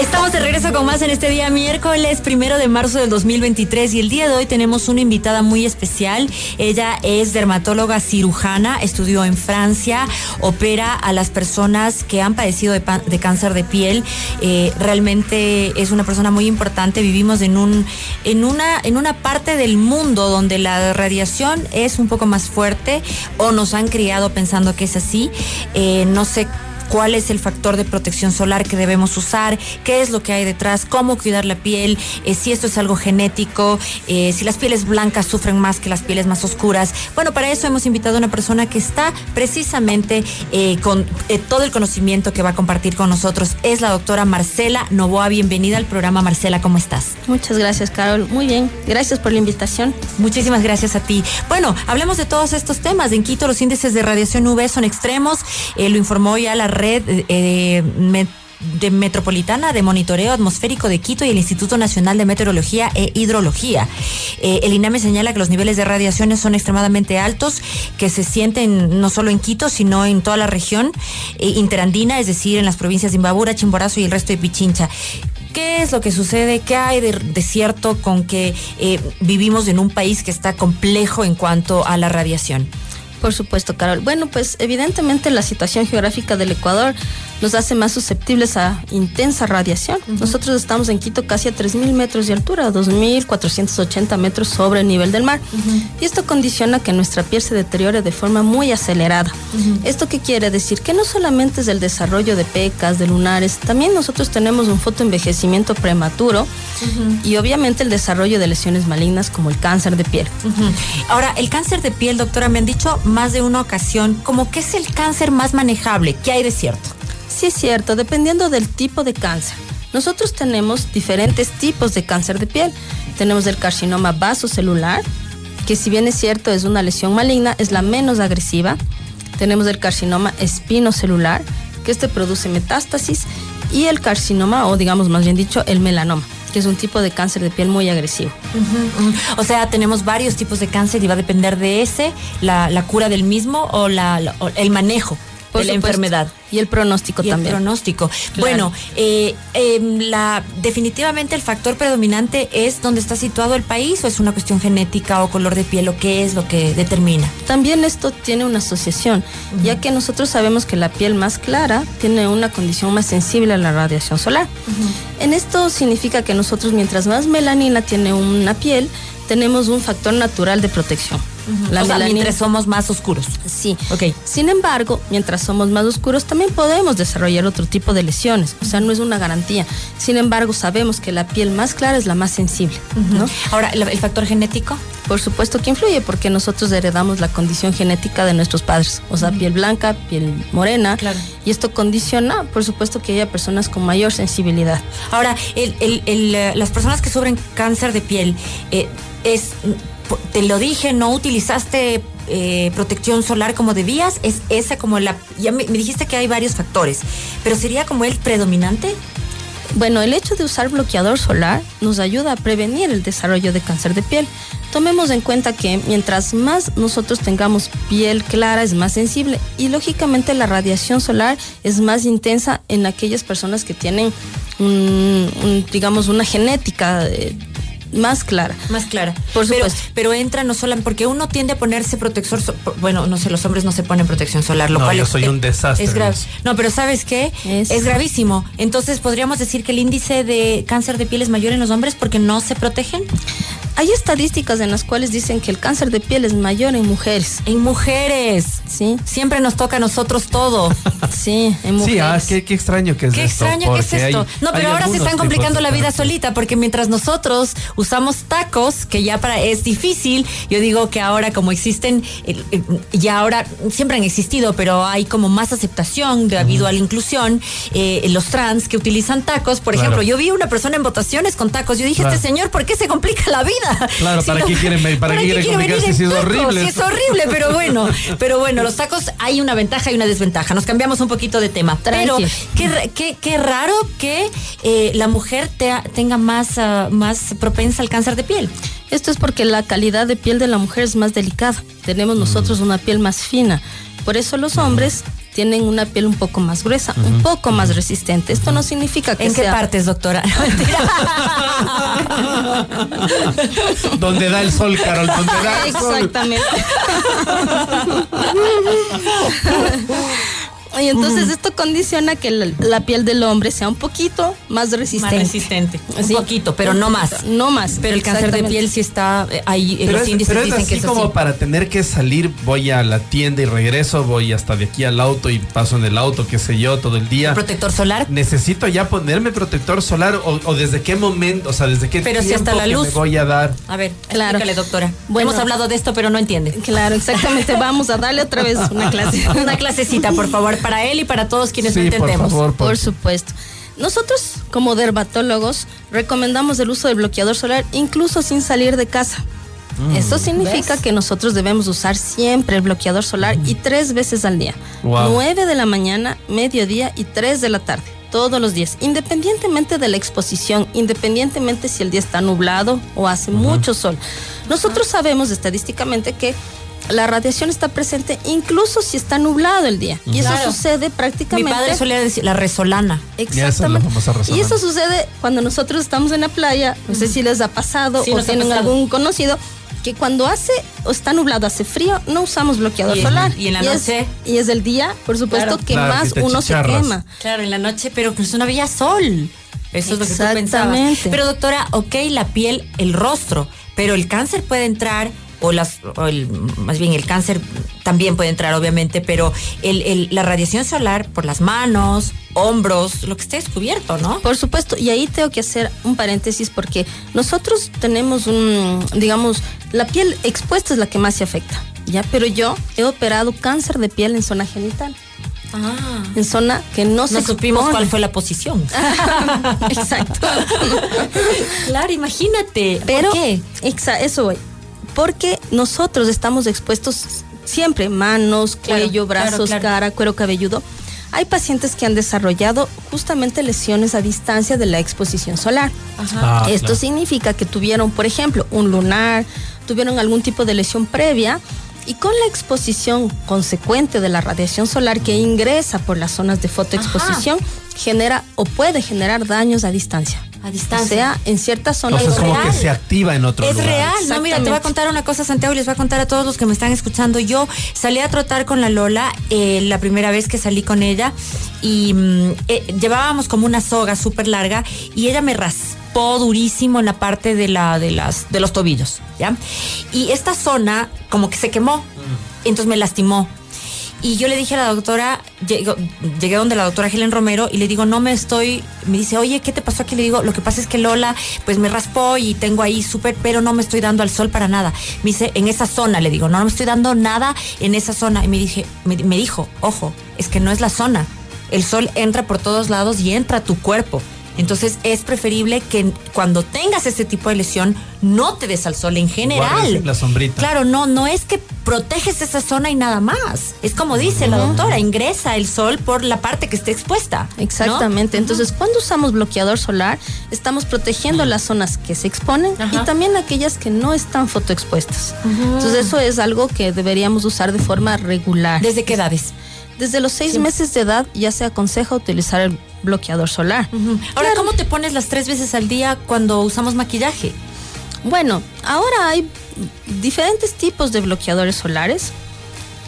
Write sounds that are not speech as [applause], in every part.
Estamos de regreso con más en este día miércoles primero de marzo del 2023 y el día de hoy tenemos una invitada muy especial. Ella es dermatóloga cirujana, estudió en Francia, opera a las personas que han padecido de, cáncer de piel. Eh, realmente es una persona muy importante. Vivimos en un en una en una parte del mundo donde la radiación es un poco más fuerte o nos han criado pensando que es así. Eh, no sé cuál es el factor de protección solar que debemos usar, qué es lo que hay detrás, cómo cuidar la piel, eh, si esto es algo genético, eh, si las pieles blancas sufren más que las pieles más oscuras. Bueno, para eso hemos invitado a una persona que está precisamente eh, con todo el conocimiento que va a compartir con nosotros. Es la doctora Marcela Novoa. Bienvenida al programa, Marcela, ¿cómo estás? Muchas gracias, Carol. Muy bien. Gracias por la invitación. Muchísimas gracias a ti. Bueno, hablemos de todos estos temas. En Quito los índices de radiación UV son extremos. lo informó ya la red eh, de Metropolitana de Monitoreo Atmosférico de Quito y el Instituto Nacional de Meteorología e Hidrología. Eh, el INAME señala que los niveles de radiaciones son extremadamente altos, que se sienten no solo en Quito, sino en toda la región eh, interandina, es decir, en las provincias de Imbabura, Chimborazo y el resto de Pichincha. ¿Qué es lo que sucede? ¿Qué hay de, cierto con que vivimos en un país que está complejo en cuanto a la radiación? Por supuesto, Carol. Bueno, pues evidentemente la situación geográfica del Ecuador nos hace más susceptibles a intensa radiación. Nosotros estamos en Quito casi a 3.000 metros de altura, 2.480 metros sobre el nivel del mar. Y esto condiciona que nuestra piel se deteriore de forma muy acelerada. ¿Esto qué quiere decir? Que no solamente es el desarrollo de pecas, de lunares, también nosotros tenemos un fotoenvejecimiento prematuro y obviamente el desarrollo de lesiones malignas como el cáncer de piel. Ahora, el cáncer de piel, doctora, me han dicho más de una ocasión, como que es el cáncer más manejable. ¿Qué hay de cierto? Sí es cierto, dependiendo del tipo de cáncer. Nosotros tenemos diferentes tipos de cáncer de piel. Tenemos el carcinoma vasocelular, que si bien es cierto es una lesión maligna, es la menos agresiva. Tenemos el carcinoma espinocelular, que este produce metástasis, y el carcinoma, o digamos más bien dicho, el melanoma que es un tipo de cáncer de piel muy agresivo. O sea, tenemos varios tipos de cáncer y va a depender de ese, la, cura del mismo o, la, el manejo de la enfermedad. Y el pronóstico también. El pronóstico. Bueno, eh, em, la, definitivamente el factor predominante es dónde está situado el país o es una cuestión genética o color de piel o qué es lo que determina. También esto tiene una asociación, ya que nosotros sabemos que la piel más clara tiene una condición más sensible a la radiación solar. En esto significa que nosotros mientras más melanina tiene una piel, tenemos un factor natural de protección. La mientras somos más oscuros. Sí. Ok. Sin embargo, mientras somos más oscuros, también podemos desarrollar otro tipo de lesiones. O sea, no es una garantía. Sin embargo, sabemos que la piel más clara es la más sensible. ¿no? Ahora, ¿el factor genético? Por supuesto que influye, porque nosotros heredamos la condición genética de nuestros padres. O sea, piel blanca, piel morena. Claro. Y esto condiciona, por supuesto, que haya personas con mayor sensibilidad. Ahora, eh, las personas que sufren cáncer de piel, eh, es te lo dije, no utilizaste eh, protección solar como debías, es esa como la, ya me, dijiste que hay varios factores, pero sería como el predominante. Bueno, el hecho de usar bloqueador solar nos ayuda a prevenir el desarrollo de cáncer de piel. Tomemos en cuenta que mientras más nosotros tengamos piel clara es más sensible y lógicamente la radiación solar es más intensa en aquellas personas que tienen digamos una genética eh, más clara. Más clara. Por supuesto. Pero, entra no solo porque uno tiende a ponerse protector, bueno, no sé, los hombres no se ponen protección solar, lo no, cual yo soy un desastre. Es grave. No, pero ¿sabes qué? Es... gravísimo. Entonces, ¿podríamos decir que el índice de cáncer de piel es mayor en los hombres porque no se protegen? Hay estadísticas en las cuales dicen que el cáncer de piel es mayor en mujeres. En mujeres. Sí. Siempre nos toca a nosotros todo. [laughs] sí, en mujeres. Sí, ah, qué, extraño que es qué esto. Qué extraño que es esto. no, pero ahora se están complicando la vida solita porque mientras nosotros usamos tacos, que ya para es difícil, yo digo que ahora como existen, ya ahora siempre han existido, pero hay como más aceptación debido a la inclusión, eh, los trans que utilizan tacos, por ejemplo, yo vi una persona en votaciones con tacos, yo dije, este señor, ¿por qué se complica la vida? Claro, ¿para qué quieren, para, ¿para qué quieren complicarse si es horrible? Si es horrible, pero bueno, [laughs] pero bueno, los tacos hay una ventaja y una desventaja. Nos cambiamos un poquito de tema. Pero qué, qué, raro que eh, la mujer tenga más, ah, más propensa al cáncer de piel. Esto es porque la calidad de piel de la mujer es más delicada. Tenemos nosotros una piel más fina. Por eso los hombres tienen una piel un poco más gruesa, un poco más resistente. Esto no significa que ¿En qué sea- partes, doctora? [laughs] No, mentira. [laughs] Donde da el sol, Carol, donde da el sol. Exactamente. [laughs] Y entonces esto condiciona que la, la piel del hombre sea un poquito más resistente. Más resistente. Un Sí. poquito, pero no más. No más. Pero el cáncer de piel sí está eh, ahí, en Pero los es, índices pero es dicen así que eso como sí. para tener que salir, voy a la tienda y regreso, voy hasta de aquí al auto y paso en el auto, qué sé yo, todo el día. Protector solar. Necesito ya ponerme protector solar o, o desde qué momento, o sea, desde qué Pero si tiempo hasta la que luz. me voy a dar. A ver, Claro. explícale, doctora. Bueno. Hemos hablado de esto, pero no entiende. Claro, exactamente. Vamos a darle otra vez una clase. [laughs] Una clasecita, por favor, para él y para todos quienes Sí, no por entendemos. favor, por- Por supuesto. Nosotros, como dermatólogos, recomendamos el uso del bloqueador solar incluso sin salir de casa. Mm. Esto significa ¿Ves? que nosotros debemos usar siempre el bloqueador solar y tres veces al día. Wow. 9 de la mañana, mediodía y 3 de la tarde. Todos los días, independientemente de la exposición, independientemente si el día está nublado o hace mucho sol. Nosotros sabemos estadísticamente que la radiación está presente incluso si está nublado el día. Y eso Claro. sucede Mi prácticamente. padre solía decir la resolana. Ya, esa es la Exactamente. famosa razón. Y eso sucede cuando nosotros estamos en la playa, no sé si les ha pasado Sí, o tienen pasado. algún conocido, que cuando hace o está nublado, hace frío, no usamos bloqueador Y- solar. y en la noche. y es el día, por supuesto, Claro. que Claro, más que uno se quema. Claro, en la noche, pero pues no había sol. Eso es lo que tú pensabas. Exactamente. Pero doctora, ok, la piel, el rostro, pero el cáncer puede entrar, o las, o el, más bien el cáncer también puede entrar, obviamente, pero el, el- la radiación solar por las manos, hombros, lo que esté descubierto, ¿no? Por supuesto, y ahí tengo que hacer un paréntesis porque nosotros tenemos un, digamos, la piel expuesta es la que más se afecta, ¿ya? Pero yo he operado cáncer de piel en zona genital, Ah. en zona que no, se No supimos expone. cuál fue la posición. [laughs] Exacto. [laughs] claro, imagínate. Pero, ¿Por qué? exa- eso voy. Porque nosotros estamos expuestos siempre, manos, cuello, claro, brazos, claro. cara, cuero cabelludo. Hay pacientes que han desarrollado justamente lesiones a distancia de la exposición solar. Ajá. Ah, Esto claro. significa que tuvieron, por ejemplo, un lunar, tuvieron algún tipo de lesión previa y con la exposición consecuente de la radiación solar que ingresa por las zonas de fotoexposición, genera o puede generar daños a distancia. A distancia. O sea, en ciertas zonas Entonces es como real. que se activa en otro Es lugar. real, no, mira, te voy a contar una cosa, Santiago, y les voy a contar a todos los que me están escuchando. Yo salí a trotar con la Lola eh, la primera vez que salí con ella y mm, eh, llevábamos como una soga súper larga y ella me raspó durísimo en la parte de, la, de, las, de los tobillos, ¿ya? Y esta zona como que se quemó, entonces me lastimó. Y yo le dije a la doctora, llego- llegué donde la doctora Helen Romero y le digo, no me estoy, me dice, oye, ¿qué te pasó aquí? Le digo, lo que pasa es que Lola, pues me raspó y tengo ahí súper, pero no me estoy dando al sol para nada. Me dice, en esa zona, le digo, no, no me estoy dando nada en esa zona. Y me, dije, me dijo, ojo, es que no es la zona. El sol entra por todos lados y entra a tu cuerpo. Entonces es preferible que cuando tengas este tipo de lesión no te des al sol en general. Guardes la sombrita. Claro, no, no es que proteges esa zona y nada más. Es como dice la doctora, ingresa el sol por la parte que esté expuesta. ¿no? Exactamente. Entonces, cuando usamos bloqueador solar, estamos protegiendo las zonas que se exponen y también aquellas que no están fotoexpuestos. Entonces, eso es algo que deberíamos usar de forma regular. ¿Desde qué edades? Desde los seis meses de edad ya se aconseja utilizar el bloqueador solar. Ahora, ¿cómo te pones las tres veces al día cuando usamos maquillaje? Bueno, ahora hay diferentes tipos de bloqueadores solares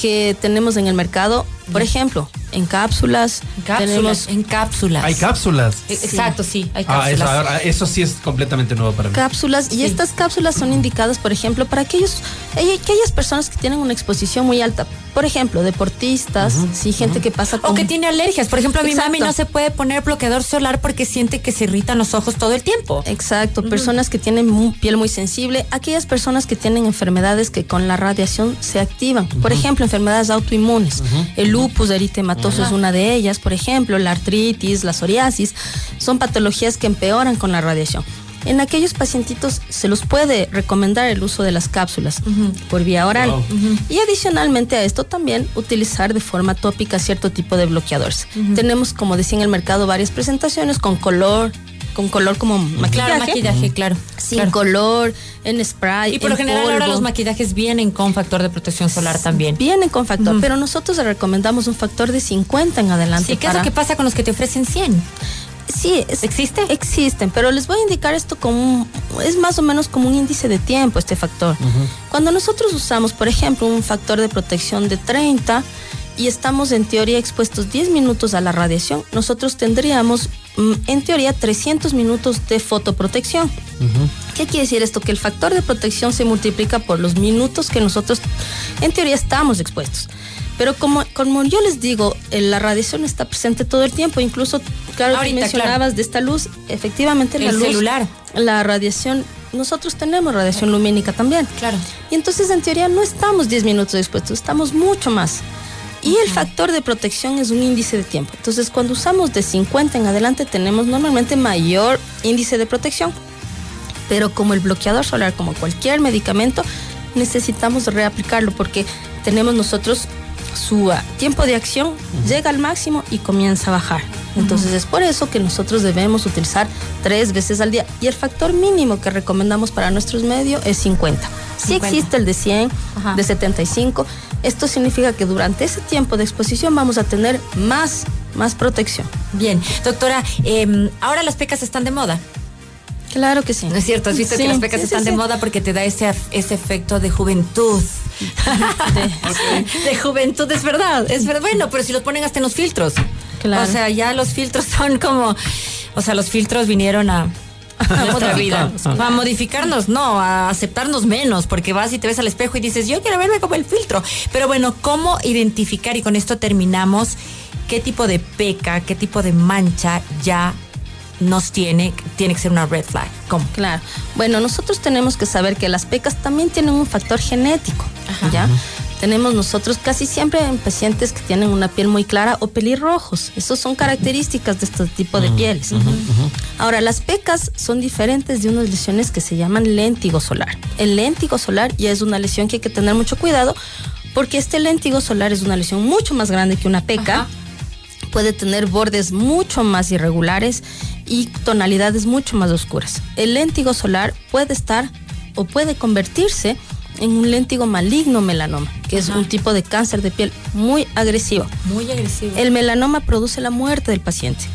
que tenemos en el mercado. Por ejemplo, en cápsulas. En cápsulas. Tenemos En cápsulas. Hay cápsulas. E- Exacto, sí, hay Ah, cápsulas. eso, ahora, eso sí es completamente nuevo para mí. cápsulas y Sí. estas cápsulas son indicadas, por ejemplo, para aquellos ella- aquellas personas que tienen una exposición muy alta. Por ejemplo, deportistas, sí, gente que pasa con O que tiene alergias. Por ejemplo, a mi Exacto. mami no se puede poner bloqueador solar porque siente que se irritan los ojos todo el tiempo. Exacto, personas que tienen piel muy sensible, aquellas personas que tienen enfermedades que con la radiación se activan. Por ejemplo, enfermedades autoinmunes. El lupus eritematoso es una de ellas, por ejemplo, la artritis, la psoriasis, son patologías que empeoran con la radiación. En aquellos pacientitos se los puede recomendar el uso de las cápsulas por vía oral. Wow. Y adicionalmente a esto también utilizar de forma tópica cierto tipo de bloqueadores. Tenemos, como decía en el mercado, varias presentaciones con color, con color como maquillaje. Claro, maquillaje, claro. Sin claro. color, en spray. Y por lo en general ahora los maquillajes vienen con factor de protección solar también. Vienen con factor, pero nosotros le recomendamos un factor de 50 en adelante. Sí, ¿qué es lo que pasa con los que te ofrecen 100? Sí, es- ¿Existe? Existen, pero les voy a indicar esto como un- es más o menos como un índice de tiempo este factor. Cuando nosotros usamos, por ejemplo, un factor de protección de 30 y estamos en teoría expuestos 10 minutos a la radiación, nosotros tendríamos mm, en teoría 300 minutos de fotoprotección. ¿Qué quiere decir esto? Que el factor de protección se multiplica por los minutos que nosotros en teoría estamos expuestos. Pero como, como yo les digo, eh, la radiación está presente todo el tiempo, incluso, claro, Ahorita, mencionabas claro. de esta luz, efectivamente la El luz, celular. la radiación, nosotros tenemos radiación lumínica también. Claro. Y entonces en teoría no estamos 10 minutos expuestos, estamos mucho más. Y el factor de protección es un índice de tiempo. Entonces cuando usamos de 50 en adelante tenemos normalmente mayor índice de protección. Pero como el bloqueador solar, como cualquier medicamento, necesitamos reaplicarlo porque tenemos nosotros su ah, tiempo de acción llega al máximo y comienza a bajar. Entonces es por eso que nosotros debemos utilizar tres veces al día. Y el factor mínimo que recomendamos para nuestros medios es 50. Si 50. existe el de 100, Ajá. de 75, esto significa que durante ese tiempo de exposición vamos a tener más, más protección. Bien. Doctora, eh, ahora las pecas están de moda. Claro que sí. ¿No es cierto? Has visto Sí, que las pecas sí, sí, están de sí. moda porque te da ese, ese efecto de juventud. [laughs] de juventud, es verdad. Es verdad. Bueno, pero si los ponen hasta en los filtros. Claro. O sea, ya los filtros son como. O sea, los filtros vinieron a. a nuestra vida. A modificarnos, no, a aceptarnos menos, porque vas y te ves al espejo y dices, yo quiero verme como el filtro. Pero bueno, ¿cómo identificar? Y con esto terminamos. ¿Qué tipo de peca, qué tipo de mancha ya nos tiene? Tiene que ser una red flag. ¿Cómo? Claro. Bueno, nosotros tenemos que saber que las pecas también tienen un factor genético, Ajá. ¿ya? Tenemos nosotros casi siempre en pacientes que tienen una piel muy clara o pelirrojos. Esas son características de este tipo de pieles. Ahora, las pecas son diferentes de unas lesiones que se llaman léntigo solar. El léntigo solar ya es una lesión que hay que tener mucho cuidado porque este léntigo solar es una lesión mucho más grande que una peca Ajá. Puede tener bordes mucho más irregulares y tonalidades mucho más oscuras. El léntigo solar puede estar o puede convertirse en un léntigo maligno melanoma, que es un tipo de cáncer de piel muy agresivo. Muy agresivo. El melanoma produce la muerte del paciente.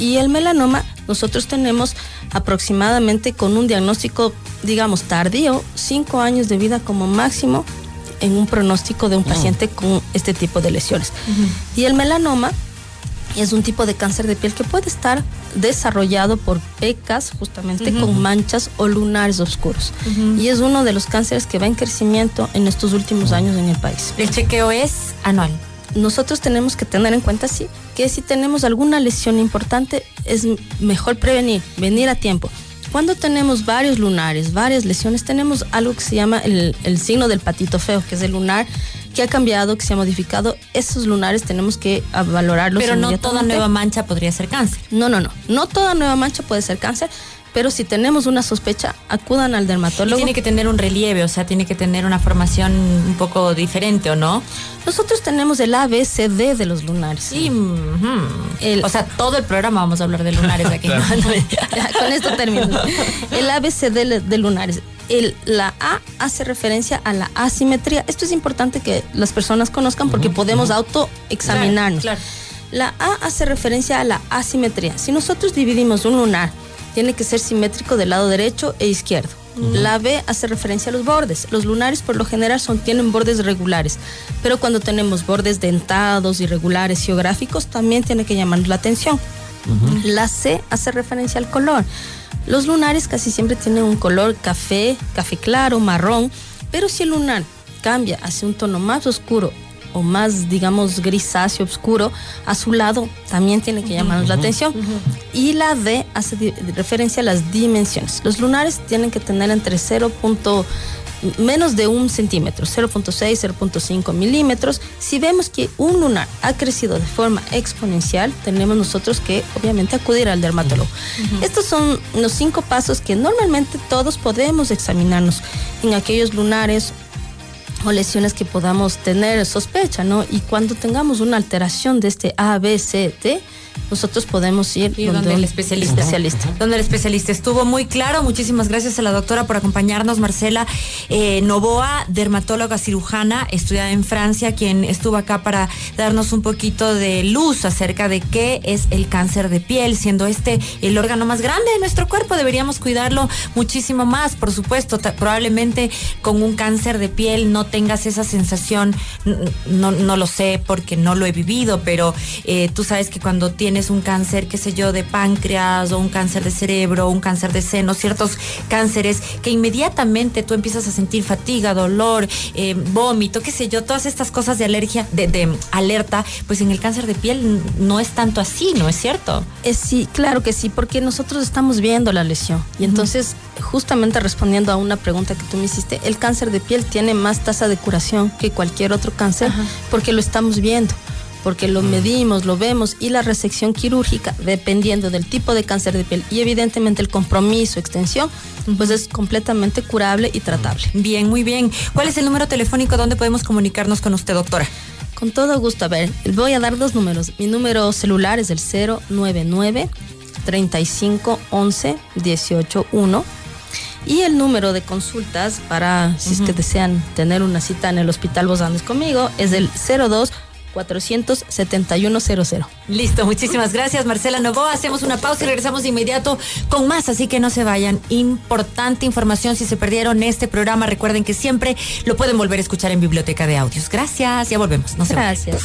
Y el melanoma nosotros tenemos aproximadamente con un diagnóstico, digamos, tardío, cinco años de vida como máximo en un pronóstico de un paciente con este tipo de lesiones. Y el melanoma es un tipo de cáncer de piel que puede estar desarrollado por pecas justamente con manchas o lunares oscuros. Y es uno de los cánceres que va en crecimiento en estos últimos años en el país El chequeo es anual. nosotros tenemos que tener en cuenta, sí, que si tenemos alguna lesión importante, es mejor prevenir, venir a tiempo. Cuando tenemos varios lunares, varias lesiones, tenemos algo que se llama el, el signo del patito feo, que es el lunar que ha cambiado, que se ha modificado. Esos lunares tenemos que valorarlos. Pero no toda nueva mancha podría ser cáncer. No, no, no. No toda nueva mancha puede ser cáncer, pero si tenemos una sospecha, acudan al Y dermatólogo. tiene que tener un relieve, o sea, tiene que tener una formación un poco diferente, ¿o no? Nosotros tenemos el ABCD de los lunares. Sí. El- o sea, todo el programa vamos a hablar de lunares aquí. [laughs] Claro. ¿no? Ya, con esto termino. El ABC de, lunares. El, la A hace referencia a la asimetría. Esto es importante que las personas conozcan porque podemos autoexaminarnos. Claro, La A hace referencia a la asimetría. Si nosotros dividimos un lunar, tiene que ser simétrico del lado derecho e izquierdo. La B hace referencia a los bordes. Los lunares por lo general son, tienen bordes regulares, pero cuando tenemos bordes dentados, irregulares, geográficos, también tiene que llamarnos la atención. La C hace referencia al color. Los lunares casi siempre tienen un color café, café claro, marrón, pero si el lunar cambia hacia un tono más oscuro o más, digamos, grisáceo, oscuro, azulado, también tiene que llamarnos la atención. Y la D hace di- referencia a las dimensiones. Los lunares tienen que tener entre 0. menos de un centímetro, 0.6, 0.5 milímetros. Si vemos que un lunar ha crecido de forma exponencial, tenemos nosotros que obviamente acudir al dermatólogo. Estos son los cinco pasos que normalmente todos podemos examinarnos en aquellos lunares o lesiones que podamos tener sospecha, ¿no? Y cuando tengamos una alteración de este A, B, C, D, nosotros podemos ir donde, el especialista. especialista. Donde el especialista estuvo muy claro. Muchísimas gracias a la doctora por acompañarnos, Marcela eh, Novoa, dermatóloga cirujana, estudiada en Francia, quien estuvo acá para darnos un poquito de luz acerca de qué es el cáncer de piel, siendo este el órgano más grande de nuestro cuerpo. Deberíamos cuidarlo muchísimo más, por supuesto. Probablemente con un cáncer de piel no tengas esa sensación, no, no lo sé porque no lo he vivido, pero eh, tú sabes que cuando tienes un cáncer, qué sé yo, de páncreas o un cáncer de cerebro, un cáncer de seno, ciertos cánceres que inmediatamente tú empiezas a sentir fatiga, dolor, eh, vómito, qué sé yo, todas estas cosas de alergia, de, alerta, pues en el cáncer de piel no es tanto así, ¿no es cierto? Es, sí, claro que sí, porque nosotros estamos viendo la lesión y entonces justamente respondiendo a una pregunta que tú me hiciste, el cáncer de piel tiene más tasa de curación que cualquier otro cáncer porque lo estamos viendo porque lo medimos, lo vemos y la resección quirúrgica, dependiendo del tipo de cáncer de piel y evidentemente el compromiso, extensión, pues es completamente curable y tratable. Bien, muy bien. ¿Cuál es el número telefónico donde podemos comunicarnos con usted, doctora? Con todo gusto. A ver, voy a dar dos números. Mi número celular es el 099 35 11 18 1 y el número de consultas para si es que desean tener una cita en el Hospital Vos conmigo es el 02 47100. Listo, muchísimas gracias Marcela Novoa. Hacemos una pausa y regresamos de inmediato con más, así que no se vayan. Importante información si se perdieron este programa. Recuerden que siempre lo pueden volver a escuchar en Biblioteca de Audios. Gracias, ya volvemos. No se gracias.